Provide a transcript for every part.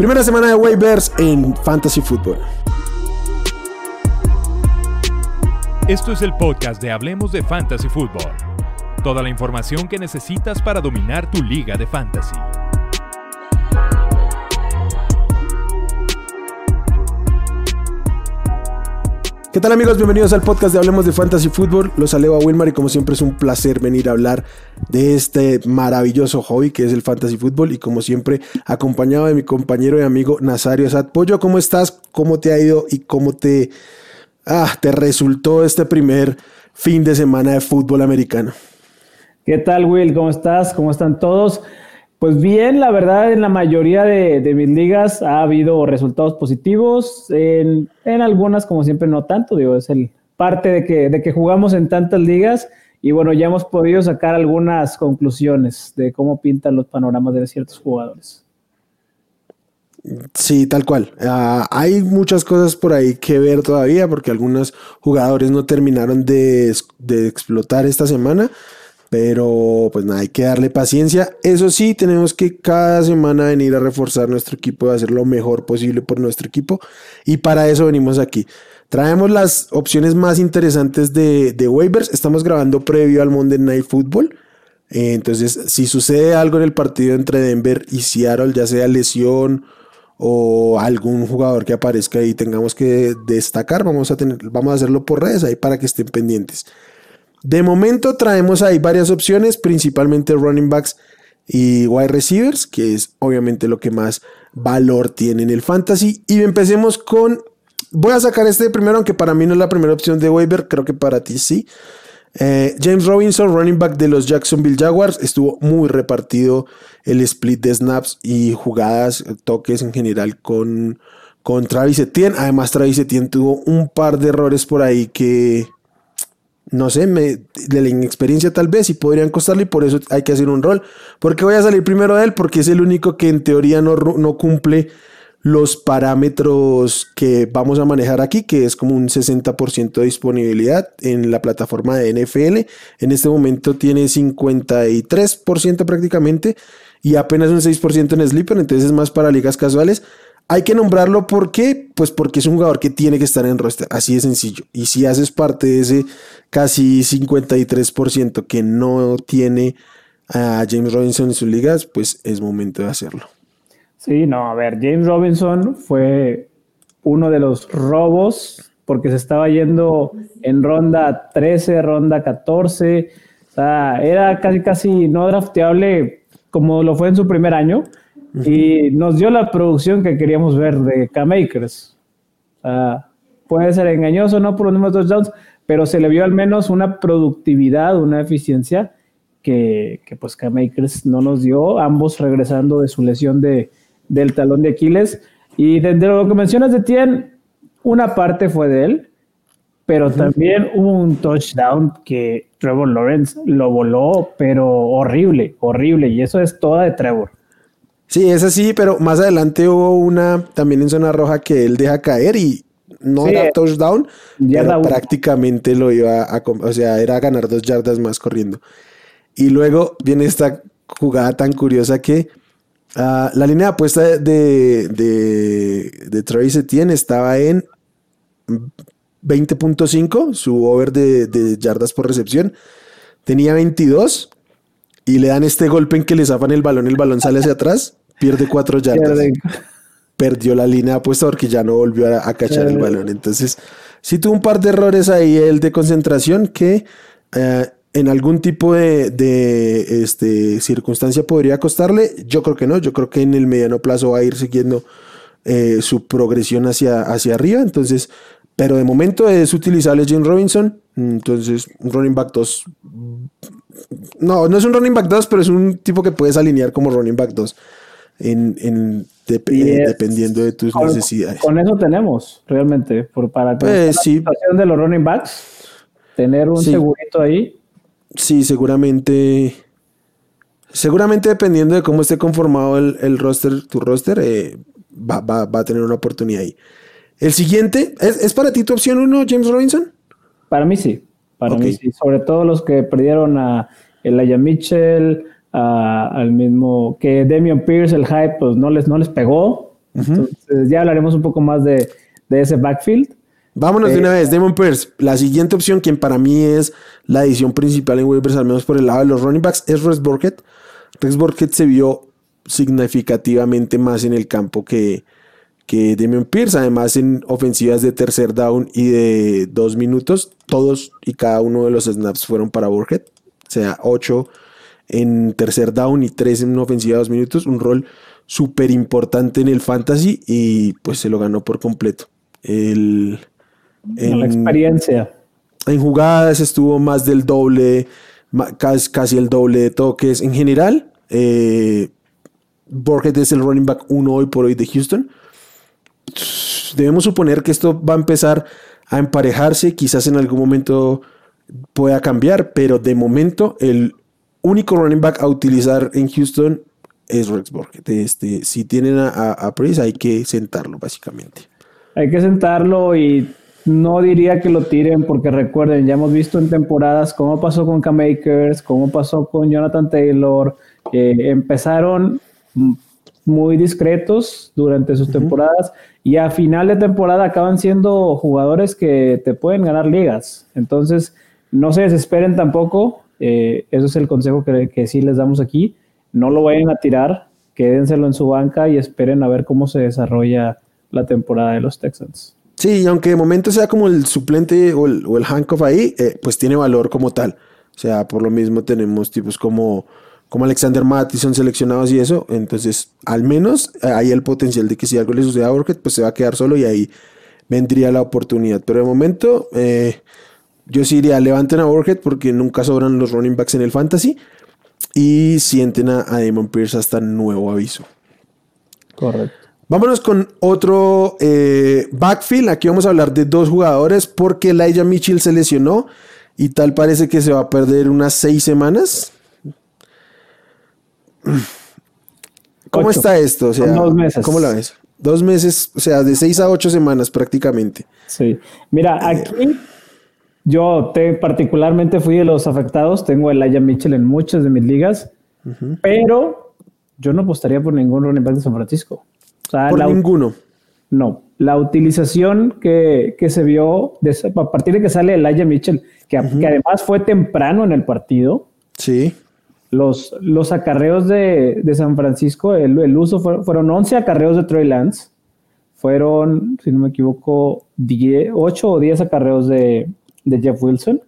Primera semana de waivers en Fantasy Football. Esto es el podcast de Hablemos de Fantasy Football. Toda la información que necesitas para dominar tu liga de fantasy. ¿Qué tal amigos? Bienvenidos al podcast de Hablemos de Fantasy Football. Los saludo a Wilmar y como siempre es un placer venir a hablar de este maravilloso hobby que es el Fantasy Football y como siempre acompañado de mi compañero y amigo Nazario Sad. Pollo, ¿cómo estás? ¿Cómo te ha ido y cómo te, ah, te resultó este primer fin de semana de fútbol americano? ¿Qué tal Will? ¿Cómo estás? ¿Cómo están todos? Pues bien, la verdad, en la mayoría de, mis ligas ha habido resultados positivos. En, algunas, como siempre, no tanto. Digo, es el parte de que, de que jugamos en tantas ligas. Y bueno, ya hemos podido sacar algunas conclusiones de cómo pintan los panoramas de ciertos jugadores. Sí, tal cual. Ah, hay muchas cosas por ahí que ver todavía porque algunos jugadores no terminaron de, de explotar esta semana. Pero pues nada, hay que darle paciencia. Eso sí, tenemos que cada semana venir a reforzar nuestro equipo y hacer lo mejor posible por nuestro equipo. Y para eso venimos aquí. Traemos las opciones más interesantes de, waivers. Estamos grabando previo al Monday Night Football. Eh, entonces, si sucede algo en el partido entre Denver y Seattle, ya sea lesión o algún jugador que aparezca y tengamos que destacar, vamos a, tener, vamos a hacerlo por redes ahí para que estén pendientes. De momento traemos ahí varias opciones, principalmente running backs y wide receivers, que es obviamente lo que más valor tiene en el fantasy. Y empecemos con, voy a sacar este primero, aunque para mí no es la primera opción de waiver, creo que para ti sí. Eh, James Robinson, running back de los Jacksonville Jaguars, estuvo muy repartido el split de snaps y jugadas, toques en general con, con Travis Etienne. Además, Travis Etienne tuvo un par de errores por ahí que, no sé, me, de la inexperiencia tal vez y podrían costarle y por eso hay que hacer un rol. porque voy a salir primero de él? Porque es el único que en teoría no, no cumple los parámetros que vamos a manejar aquí, que es como un 60% de disponibilidad en la plataforma de NFL. En este momento tiene 53% prácticamente y apenas un 6% en Sleeper, entonces es más para ligas casuales. Hay que nombrarlo porque, pues porque es un jugador que tiene que estar en roster, así de sencillo. Y si haces parte de ese casi 53% que no tiene a James Robinson en sus ligas, pues es momento de hacerlo. Sí, no, a ver, James Robinson fue uno de los robos porque se estaba yendo en ronda 13, ronda 14. O sea, era casi, casi no drafteable como lo fue en su primer año y nos dio la producción que queríamos ver de K-Makers. puede ser engañoso, no por los números de touchdowns, pero se le vio al menos una productividad, una eficiencia que, que pues K-Makers no nos dio, ambos regresando de su lesión de, del talón de Aquiles. Y de, lo que mencionas de Tien, una parte fue de él, pero también hubo un touchdown que Trevor Lawrence lo voló, pero horrible, horrible, y eso es toda de Trevor. Sí, es así, pero más adelante hubo una también en zona roja que él deja caer y no era touchdown, pero prácticamente lo iba a, o sea, era ganar dos yardas más corriendo. Y luego viene esta jugada tan curiosa que ah, la línea de apuesta de, de, de Travis Etienne estaba en 20.5, su over de, de, yardas por recepción. Tenía 22 y le dan este golpe en que le zafan el balón, el balón sale hacia atrás pierde cuatro yardas. Perdió la línea apuesta porque ya no volvió a, cachar el balón. Entonces, sí tuvo un par de errores ahí, el de concentración, que eh, en algún tipo de, este, circunstancia podría costarle. Yo creo que no, yo creo que en el mediano plazo va a ir siguiendo eh, su progresión hacia, hacia arriba. Entonces, pero de momento es utilizable Jim Robinson. Entonces, un running back 2. No, no es un running back 2, pero es un tipo que puedes alinear como running back 2 en, en eh, dependiendo de tus necesidades. Con eso tenemos, realmente, por, para pues, la situación de los running backs, tener un segurito ahí. Sí, seguramente. Seguramente dependiendo de cómo esté conformado el, roster, tu roster, eh, va, va, va, a tener una oportunidad ahí. El siguiente, ¿es, ¿es para ti tu opción uno, James Robinson? Para mí sí, para mí sí. Sobre todo los que perdieron a Elijah Mitchell, al mismo que Demian Pierce, el hype, pues no les, no les pegó. Entonces ya hablaremos un poco más de, ese backfield. Vámonos de una vez, Damon Pierce. La siguiente opción, quien para mí es la edición principal en waivers, al menos por el lado de los running backs, es Rex Burkett. Rex Burkett se vio significativamente más en el campo que, que Damian Pierce. Además, en ofensivas de tercer down y de dos minutos, todos y cada uno de los snaps fueron para Burkett. O sea, ocho en tercer down y tres en una ofensiva de dos minutos. Un rol súper importante en el fantasy y pues se lo ganó por completo. El, en, la experiencia. En jugadas estuvo más del doble, casi, el doble de toques. En general, eh, Burkett es el running back uno hoy por hoy de Houston. Debemos suponer que esto va a empezar a emparejarse, quizás en algún momento pueda cambiar, pero de momento el único running back a utilizar en Houston es Rex Burkett. Este, si tienen a, a, hay que sentarlo, básicamente. Hay que sentarlo y no diría que lo tiren porque recuerden, ya hemos visto en temporadas cómo pasó con K-Makers, cómo pasó con Jonathan Taylor, empezaron muy discretos durante sus temporadas y a final de temporada acaban siendo jugadores que te pueden ganar ligas. Entonces, no se desesperen tampoco. Eh, eso es el consejo que, que, sí les damos aquí. No lo vayan a tirar, quédenselo en su banca y esperen a ver cómo se desarrolla la temporada de los Texans. Sí, aunque de momento sea como el suplente o el, o el ahí, eh, pues tiene valor como tal. O sea, por lo mismo tenemos tipos como como Alexander Mattison seleccionados y eso, entonces al menos eh, hay el potencial de que si algo le sucede a Burkett, pues se va a quedar solo y ahí vendría la oportunidad. Pero de momento, eh, yo sí diría, levanten a Burkett porque nunca sobran los running backs en el fantasy y sienten a, Damon Pierce hasta nuevo aviso. Correcto. Vámonos con otro eh, backfield. Aquí vamos a hablar de dos jugadores porque Elijah Mitchell se lesionó y tal parece que se va a perder unas seis semanas. ¿Cómo está esto? O sea, dos meses. ¿Cómo la ves? Dos meses, o sea, de seis a ocho semanas prácticamente. Sí. Mira, eh, aquí yo te, particularmente fui de los afectados. Tengo el Aya Mitchell en muchas de mis ligas, pero yo no apostaría por ningún running back de San Francisco. por ninguno. No. La utilización que, se vio a partir de que sale el Aya Mitchell, que, que además fue temprano en el partido. Sí. Los, los acarreos de, San Francisco, el, uso fueron 11 acarreos de Troy Lance. Fueron, si no me equivoco, 8 o 10 acarreos de, Jeff Wilson.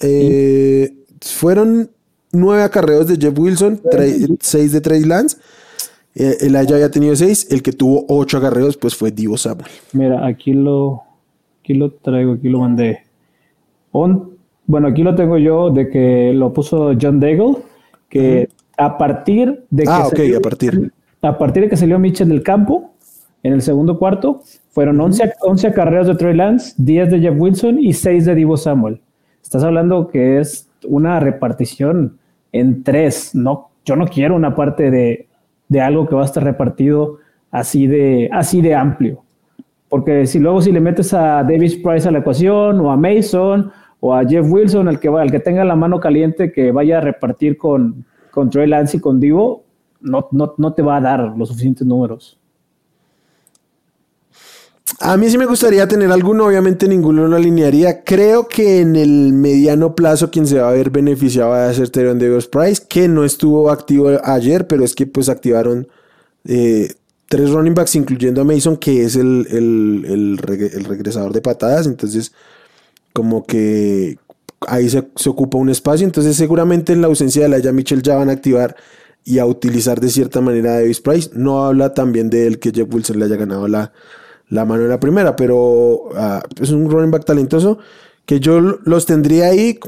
Eh, fueron 9 acarreos de Jeff Wilson, 6 de Trey Lance. Eh, el Aya había tenido 6. El que tuvo 8 acarreos pues fue Divo Samuel. Mira, aquí lo, aquí lo traigo, aquí lo mandé. On, bueno, aquí lo tengo yo de que lo puso John Daigle, que a partir de que ah, salió, a partir. a partir de que salió Mitchell del campo en el segundo cuarto, fueron 11, 11 acarreos de Troy Lance, 10 de Jeff Wilson y 6 de Divo Samuel. Estás hablando que es una repartición en tres. No, yo no quiero una parte de, de algo que va a estar repartido así de, así de amplio. Porque si luego si le metes a Davis Price a la ecuación o a Mason o a Jeff Wilson, el que, va, el que tenga la mano caliente, que vaya a repartir con, con Trey Lance y con Divo, no, no, te va a dar los suficientes números. A mí sí me gustaría tener alguno, obviamente ninguno lo alinearía. Creo que en el mediano plazo quien se va a ver beneficiado va a ser Teron Davis Price, que no estuvo activo ayer, pero es que pues activaron eh, tres running backs, incluyendo a Mason, que es el, el regresador de patadas. Entonces, como que ahí se, ocupa un espacio. Entonces, seguramente en la ausencia de la ya Mitchell ya van a activar y a utilizar de cierta manera a Davis Price. No habla también de él que Jeff Wilson le haya ganado la, la mano en la primera, pero ah, es un running back talentoso que yo los tendría ahí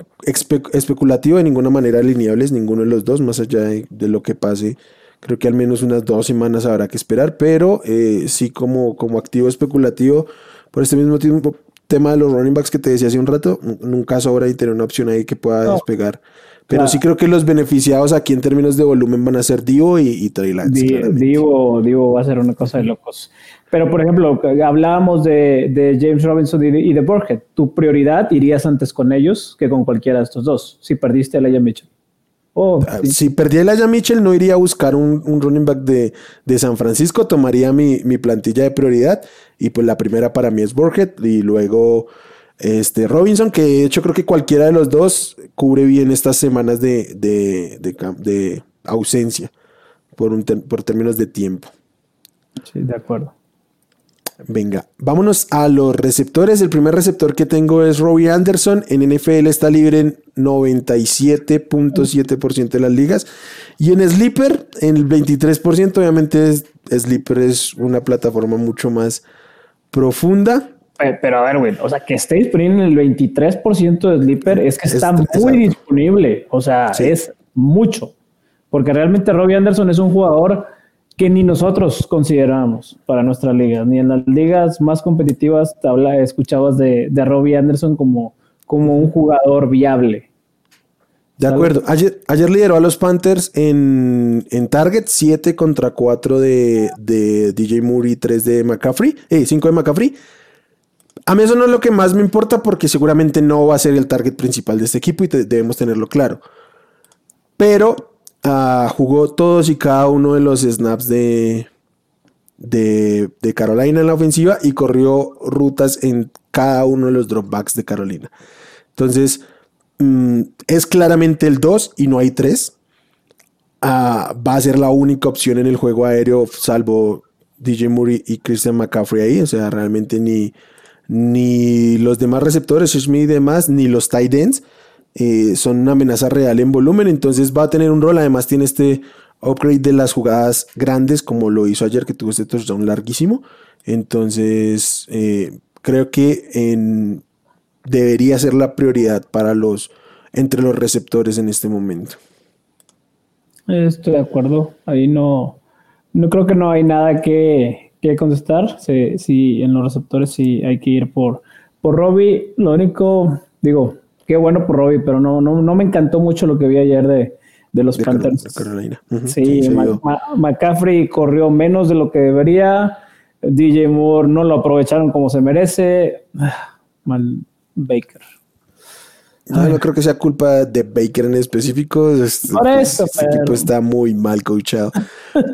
especulativo de ninguna manera alineables, ninguno de los dos, más allá de, lo que pase. Creo que al menos unas dos semanas habrá que esperar, pero eh, sí como, como activo especulativo por este mismo tiempo, tema de los running backs que te decía hace un rato, nunca sobra y tener una opción ahí que pueda despegar. Pero sí creo que los beneficiados aquí en términos de volumen van a ser Divo y, y Trey Lance. Divo, Divo, va a ser una cosa de locos. Pero, por ejemplo, hablábamos de, James Robinson y de, ¿Tu prioridad irías antes con ellos que con cualquiera de estos dos? Si perdiste a Leia Mitchell. Oh, ah, si perdía el Aya Mitchell, no iría a buscar un, running back de, San Francisco, tomaría mi, plantilla de prioridad. Y pues la primera para mí es Borget y luego este Robinson, que de hecho creo que cualquiera de los dos cubre bien estas semanas de, de, ausencia por, un por términos de tiempo. Sí, de acuerdo. Venga, vámonos a los receptores. El primer receptor que tengo es Robbie Anderson. En NFL está libre en 97.7% de las ligas. Y en Sleeper, en el 23%. Obviamente, Sleeper es una plataforma mucho más profunda. Pero, a ver, güey, o sea, que esté disponible en el 23% de Sleeper es que está muy disponible. O sea, es mucho. Porque realmente Robbie Anderson es un jugador que ni nosotros consideramos para nuestra liga, ni en las ligas más competitivas te habla, escuchabas de, de Robbie Anderson como, como un jugador viable. De acuerdo. Ayer, ayer lideró a los Panthers en, en Target, 7 contra 4 de, de, DJ Moore y 3 de McCaffrey, eh, 5 de McCaffrey. A mí eso no es lo que más me importa porque seguramente no va a ser el target principal de este equipo y debemos tenerlo claro. Pero Ah, jugó todos y cada uno de los snaps de, de, Carolina en la ofensiva y corrió rutas en cada uno de los dropbacks de Carolina. Entonces, mm, es claramente el 2 y no hay 3. Ah, va a ser la única opción en el juego aéreo, salvo DJ Murray y Christian McCaffrey ahí. O sea, realmente ni, ni los demás receptores, Smith y demás, ni los tight ends eh, son una amenaza real en volumen, entonces va a tener un rol. Además, tiene este upgrade de las jugadas grandes, como lo hizo ayer, que tuvo este touchdown larguísimo. Entonces, eh, creo que debería ser la prioridad para los entre los receptores en este momento. Estoy de acuerdo. Ahí no, no creo que no hay nada que, que contestar. Sí, en los receptores sí hay que ir por, por Robbie. Lo único, digo, qué bueno por Robbie, pero no, no, no me encantó mucho lo que vi ayer de, los Panthers. Carolina. sí, McCaffrey corrió menos de lo que debería. DJ Moore no lo aprovecharon como se merece. Mal Baker. No, no creo que sea culpa de Baker en específico. Por eso, este equipo está muy mal coachado.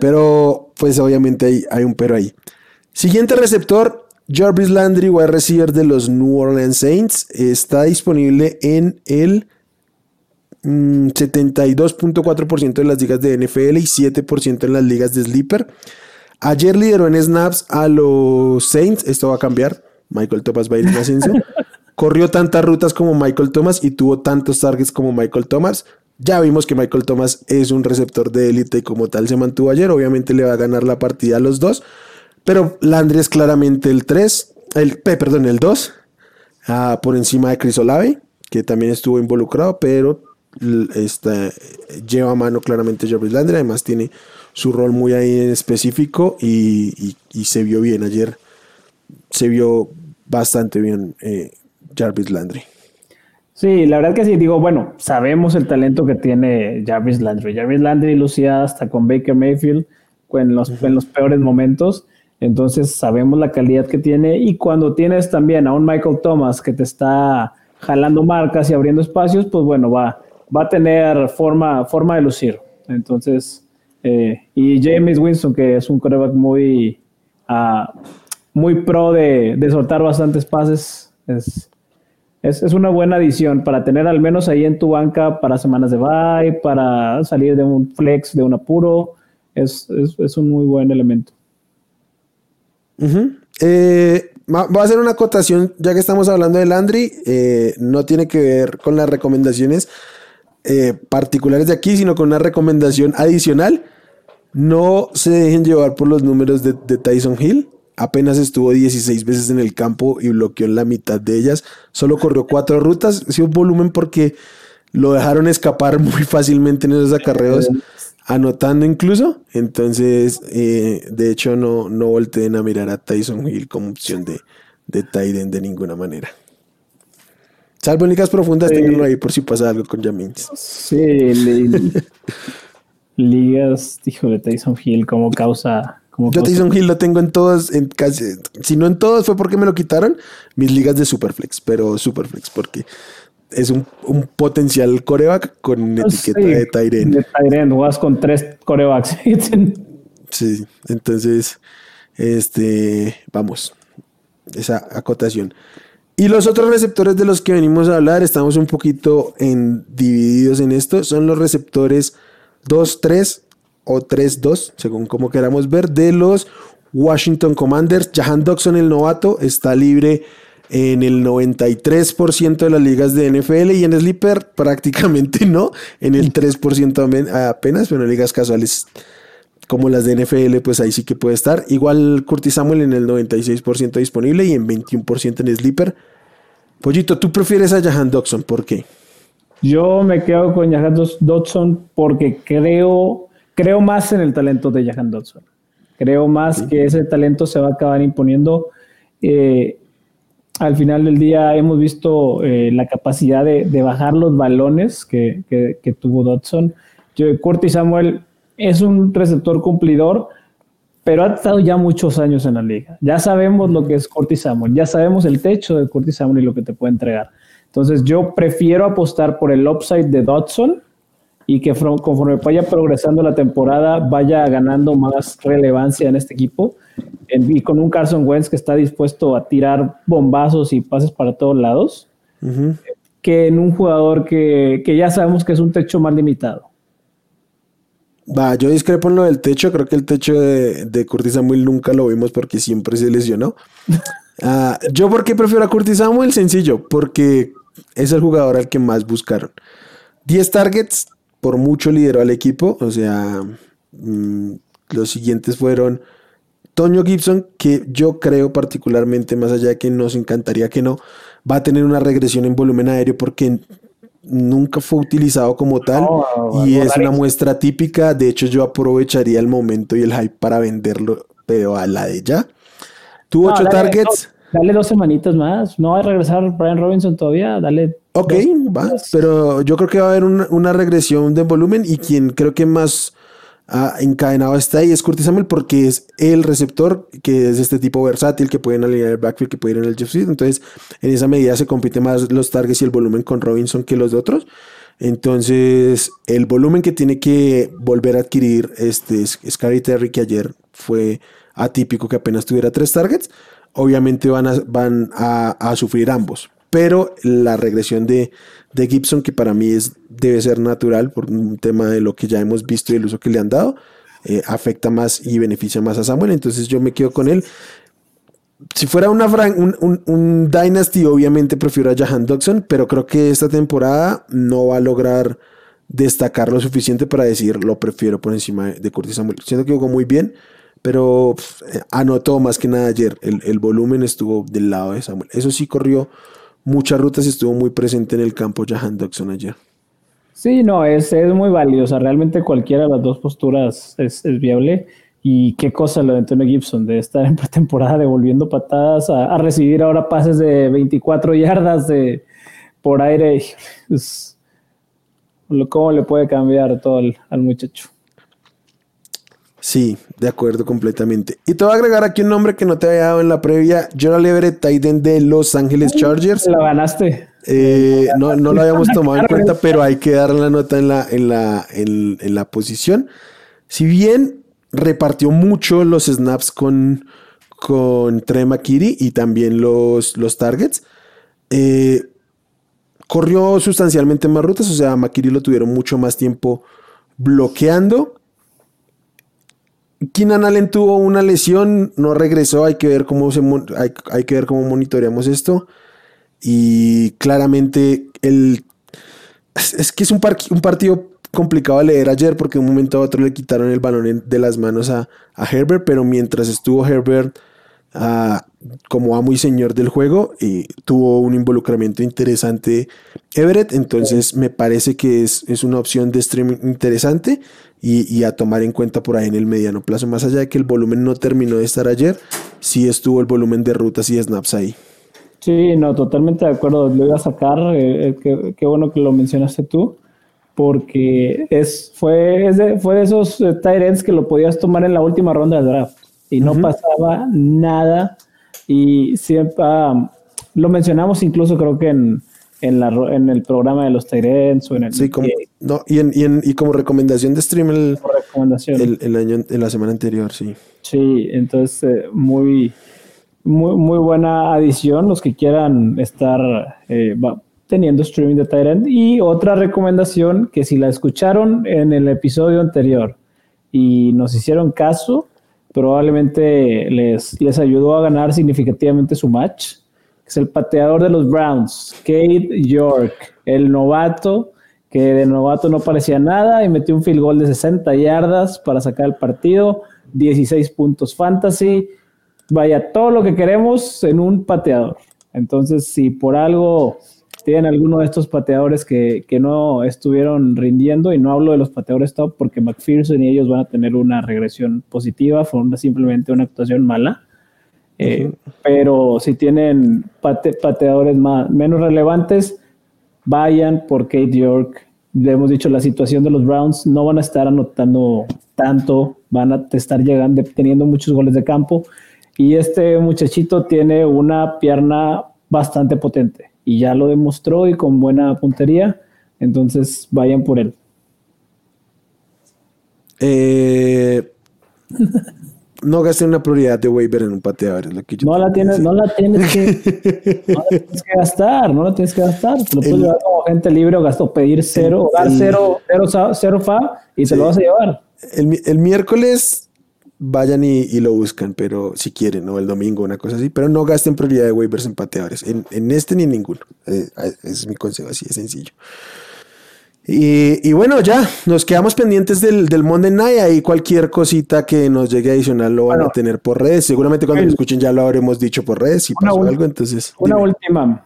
pero, pues obviamente hay, hay un pero ahí. Siguiente receptor, Jarvis Landry, wide receiver de los New Orleans Saints, está disponible en el 72.4% mm, de las ligas de NFL y 7% en las ligas de Sleeper. Ayer lideró en snaps a los Saints. Esto va a cambiar. Michael Thomas va a ir en ascenso. Corrió tantas rutas como Michael Thomas y tuvo tantos targets como Michael Thomas. Ya vimos que Michael Thomas es un receptor de élite y como tal se mantuvo ayer. Obviamente le va a ganar la partida a los dos. Pero Landry es claramente el 3, el, perdón, el 2, ah, por encima de Chris Olave, que también estuvo involucrado, pero está, lleva a mano claramente Jarvis Landry. Además, tiene su rol muy ahí en específico y, se vio bien ayer. Se vio bastante bien eh, Jarvis Landry. Sí, la verdad que sí, digo, bueno, sabemos el talento que tiene Jarvis Landry. Jarvis Landry lucía hasta con Baker Mayfield en los, en los peores momentos. Entonces sabemos la calidad que tiene y cuando tienes también a un Michael Thomas que te está jalando marcas y abriendo espacios, pues bueno, va, va a tener forma, forma de lucir. Entonces, eh, y James Winston, que es un coreback muy, uh, muy pro de, de, soltar bastantes pases, es, es, es, una buena adición para tener al menos ahí en tu banca para semanas de bye, para salir de un flex, de un apuro. Es, es, un muy buen elemento. Eh, voy a hacer una acotación, ya que estamos hablando de Landry, eh, no tiene que ver con las recomendaciones eh, particulares de aquí, sino con una recomendación adicional. No se dejen llevar por los números de, Tyson Hill. Apenas estuvo 16 veces en el campo y bloqueó en la mitad de ellas. Solo corrió cuatro rutas. Sí, un volumen porque lo dejaron escapar muy fácilmente en esos acarreos anotando incluso. Entonces, eh, de hecho, no, no volteen a mirar a Tyson Hill como opción de, de Tiden de ninguna manera. Salvo en ligas profundas, tenganlo ahí por si pasa algo con Jamins. Sí, ligas, hijo de Tyson Hill como causa. Como Yo Tyson Hill lo tengo en todas, en casi, si no en todas fue porque me lo quitaron, mis ligas de Superflex, pero Superflex, porque es un, potencial coreback con etiqueta de Tyren. De Tyren, vas con tres corebacks. sí, entonces, este, vamos, esa acotación. Y los otros receptores de los que venimos a hablar, estamos un poquito en, divididos en esto, son los receptores 2-3 o 3-2, según como queramos ver, de los Washington Commanders. Jahan Dodson, el novato, está libre en el 93% de las ligas de NFL y en Sleeper prácticamente no, en el 3% apenas, pero en ligas casuales como las de NFL, pues ahí sí que puede estar. Igual Curtis Samuel en el 96% disponible y en 21% en Sleeper. Pollito, ¿tú prefieres a Jahan Dodson? ¿Por qué? Yo me quedo con Jahan Dodson porque creo, creo más en el talento de Jahan Dodson. Creo más que ese talento se va a acabar imponiendo. Eh, al final del día hemos visto eh, la capacidad de, bajar los balones que, tuvo Dodson. Yo, Curtis Samuel es un receptor cumplidor, pero ha estado ya muchos años en la liga. Ya sabemos lo que es Curtis Samuel, ya sabemos el techo de Curtis Samuel y lo que te puede entregar. Entonces yo prefiero apostar por el upside de Dodson y que conforme vaya progresando la temporada vaya ganando más relevancia en este equipo y con un Carson Wentz que está dispuesto a tirar bombazos y pases para todos lados, que en un jugador que, que ya sabemos que es un techo más limitado. Va, yo discrepo en lo del techo. Creo que el techo de, de Curtis Samuel nunca lo vimos porque siempre se lesionó. Uh, yo, ¿por qué prefiero a Curtis Samuel? Sencillo, porque es el jugador al que más buscaron. 10 targets, por mucho lideró al equipo. O sea, mm, los siguientes fueron Toño Gibson, que yo creo particularmente, más allá de que nos encantaría que no, va a tener una regresión en volumen aéreo porque nunca fue utilizado como tal y es una muestra típica. De hecho, yo aprovecharía el momento y el hype para venderlo, pero a la de ya. Tuvo ocho targets. dale dos semanitas más. No va a regresar Brian Robinson todavía. Dale. Ok, va. Pero yo creo que va a haber una regresión de volumen y quien creo que más encadenado está ahí es Curtis Samuel porque es el receptor que es este tipo versátil que puede alinear el backfield, que puede ir en el Jeff Entonces, en esa medida se compite más los targets y el volumen con Robinson que los de otros. Entonces, el volumen que tiene que volver a adquirir este Scary Terry, que ayer fue atípico que apenas tuviera tres targets, obviamente van a, van a sufrir ambos pero la regresión de, Gibson, que para mí es, debe ser natural por un tema de lo que ya hemos visto y el uso que le han dado, eh, afecta más y beneficia más a Samuel. Entonces yo me quedo con él. Si fuera una un, Dynasty, obviamente prefiero a Jahan Dodson, pero creo que esta temporada no va a lograr destacar lo suficiente para decir lo prefiero por encima de Curtis Samuel. Siento que jugó muy bien, pero eh, anotó más que nada ayer. El, el volumen estuvo del lado de Samuel. Eso sí corrió muchas rutas estuvo muy presente en el campo Jahan Dodson ayer. Sí, no, es, es muy valiosa. Realmente cualquiera de las dos posturas es, viable. Y qué cosa lo de Antonio Gibson, de estar en pretemporada devolviendo patadas a, recibir ahora pases de 24 yardas de, por aire. ¿Cómo le puede cambiar todo al muchacho? Sí, de acuerdo completamente. Y te voy a agregar aquí un nombre que no te había dado en la previa. Gerald Everett, Titan de Los Ángeles Chargers. Lo ganaste. Eh, no, no lo habíamos tomado en cuenta, pero hay que darle la nota en la, en la, en, la posición. Si bien repartió mucho los snaps con, con Trey McKitty y también los, los targets, eh, corrió sustancialmente más rutas. O sea, McKitty lo tuvieron mucho más tiempo bloqueando Keenan Allen tuvo una lesión, no regresó, hay que ver cómo, se, hay, que ver cómo monitoreamos esto. Y claramente el, es, que es un, un, partido complicado de leer ayer porque de un momento a otro le quitaron el balón de las manos a, Herbert, pero mientras estuvo Herbert como amo y señor del juego, y tuvo un involucramiento interesante Everett, entonces me parece que es, es una opción de streaming interesante y, a tomar en cuenta por ahí en el mediano plazo. Más allá de que el volumen no terminó de estar ayer, sí estuvo el volumen de rutas y snaps ahí. Sí, no, totalmente de acuerdo. Lo iba a sacar. Eh, eh, qué, bueno que lo mencionaste tú, porque es, fue, de, fue de esos uh, que lo podías tomar en la última ronda del draft y no pasaba nada. Y siempre ah, lo mencionamos incluso, creo que en, en, la, en el programa de los Tyrants o en el. Sí, como, no, y, en, y, como recomendación de stream el, recomendación. El, año, en la semana anterior, sí. Sí, entonces eh, muy, muy, muy buena adición. Los que quieran estar eh, teniendo streaming de Tyrant. Y otra recomendación que si la escucharon en el episodio anterior y nos hicieron caso, probablemente les, les ayudó a ganar significativamente su match es el pateador de los Browns, Kate York, el novato, que de novato no parecía nada y metió un field goal de 60 yardas para sacar el partido, 16 puntos fantasy. Vaya, todo lo que queremos en un pateador. Entonces, si por algo tienen alguno de estos pateadores que, que, no estuvieron rindiendo, y no hablo de los pateadores top porque McPherson y ellos van a tener una regresión positiva, fue simplemente una actuación mala. Eh, pero si tienen pateadores más, menos relevantes, vayan por Kate York. Le hemos dicho, la situación de los Browns no van a estar anotando tanto, van a estar llegando, teniendo muchos goles de campo. Y este muchachito tiene una pierna bastante potente y ya lo demostró y con buena puntería. Entonces vayan por él. Eh, no gasté una prioridad de waiver en un pateador. no, la tienes, no, la tienes que, no la tienes que gastar, no la tienes que gastar. Te lo puedes llevar como gente libre o gasto, pedir cero, dar cero, cero, cero, fa y te lo vas a llevar. El, el miércoles vayan y, y, lo buscan, pero si quieren, o el domingo, una cosa así, pero no gasten prioridad de waivers en pateadores, en, en este ni en ninguno. Eh, ese es mi consejo, así de sencillo. Y, bueno, ya nos quedamos pendientes del, del Monday Night. Ahí cualquier cosita que nos llegue adicional lo van a tener por redes. Seguramente cuando lo escuchen ya lo habremos dicho por redes. Si pasó algo, entonces. Una última.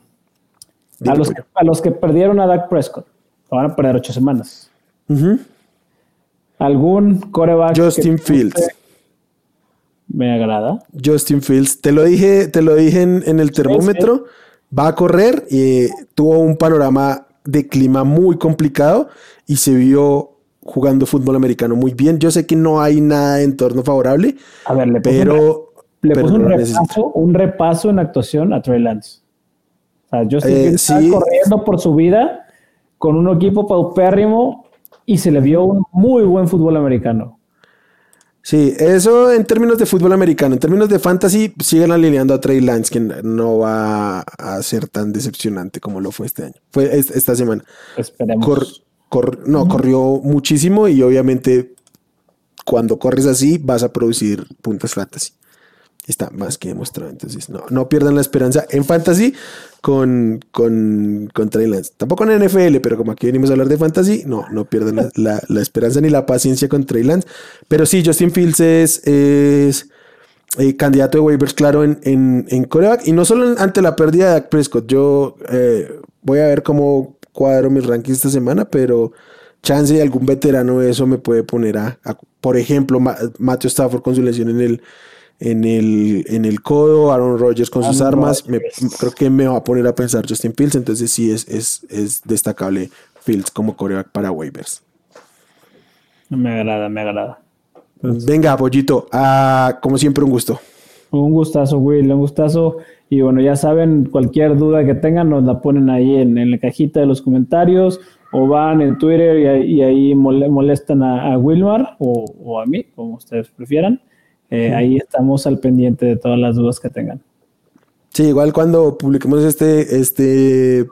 a, los que, a los que perdieron a Dak Prescott, van a perder ocho semanas. ¿Algún coreback? Justin Fields. Me agrada. Justin Fields. Te lo dije, te lo dije en, el termómetro. Va a correr y tuvo un panorama de clima muy complicado y se vio jugando fútbol americano muy bien. Yo sé que no hay nada de entorno favorable, a ver, le pero le puso un, repaso, un repaso en actuación a Trey Lance. O sea, yo eh, sí. corriendo por su vida con un equipo paupérrimo y se le vio un muy buen fútbol americano. Sí, eso en términos de fútbol americano. En términos de fantasy, siguen alineando a Trey Lance, que no va a ser tan decepcionante como lo fue este año. Fue esta semana. Esperemos. no, corrió muchísimo y obviamente cuando corres así vas a producir puntos fantasy está más que demostrado. Entonces, no, no pierdan la esperanza en fantasy con, con, con Trey Lance. Tampoco en NFL, pero como aquí venimos a hablar de fantasy, no, no pierdan la, la, esperanza ni la paciencia con Trey Lance. Pero sí, Justin Fields es, es eh, candidato de waivers, claro, en, en, en coreback. Y no solo ante la pérdida de Dak Prescott. Yo eh, voy a ver cómo cuadro mis rankings esta semana, pero chance de algún veterano eso me puede poner a, por ejemplo, Matthew Stafford con su lesión en el en el, en el codo, Aaron Rodgers con sus armas. creo que me va a poner a pensar Justin Fields, entonces sí es, es, es destacable Fields como coreback para waivers. Me agrada, me agrada. Venga, Pollito, ah, como siempre, un gusto. Un gustazo, Will, un gustazo. Y bueno, ya saben, cualquier duda que tengan, nos la ponen ahí en, la cajita de los comentarios o van en Twitter y, ahí molestan a, Wilmar o, o, a mí, como ustedes prefieran. Eh, ahí estamos al pendiente de todas las dudas que tengan. Sí, igual cuando publiquemos este, este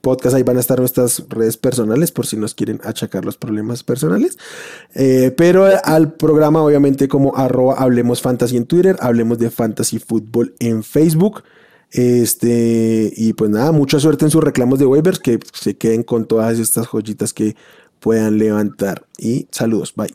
podcast, ahí van a estar nuestras redes personales por si nos quieren achacar los problemas personales. Eh, pero al programa, obviamente, como arroba Hablemos Fantasy en Twitter, Hablemos de Fantasy Fútbol en Facebook. Este, y pues nada, mucha suerte en sus reclamos de waivers, que se queden con todas estas joyitas que puedan levantar. Y saludos, bye.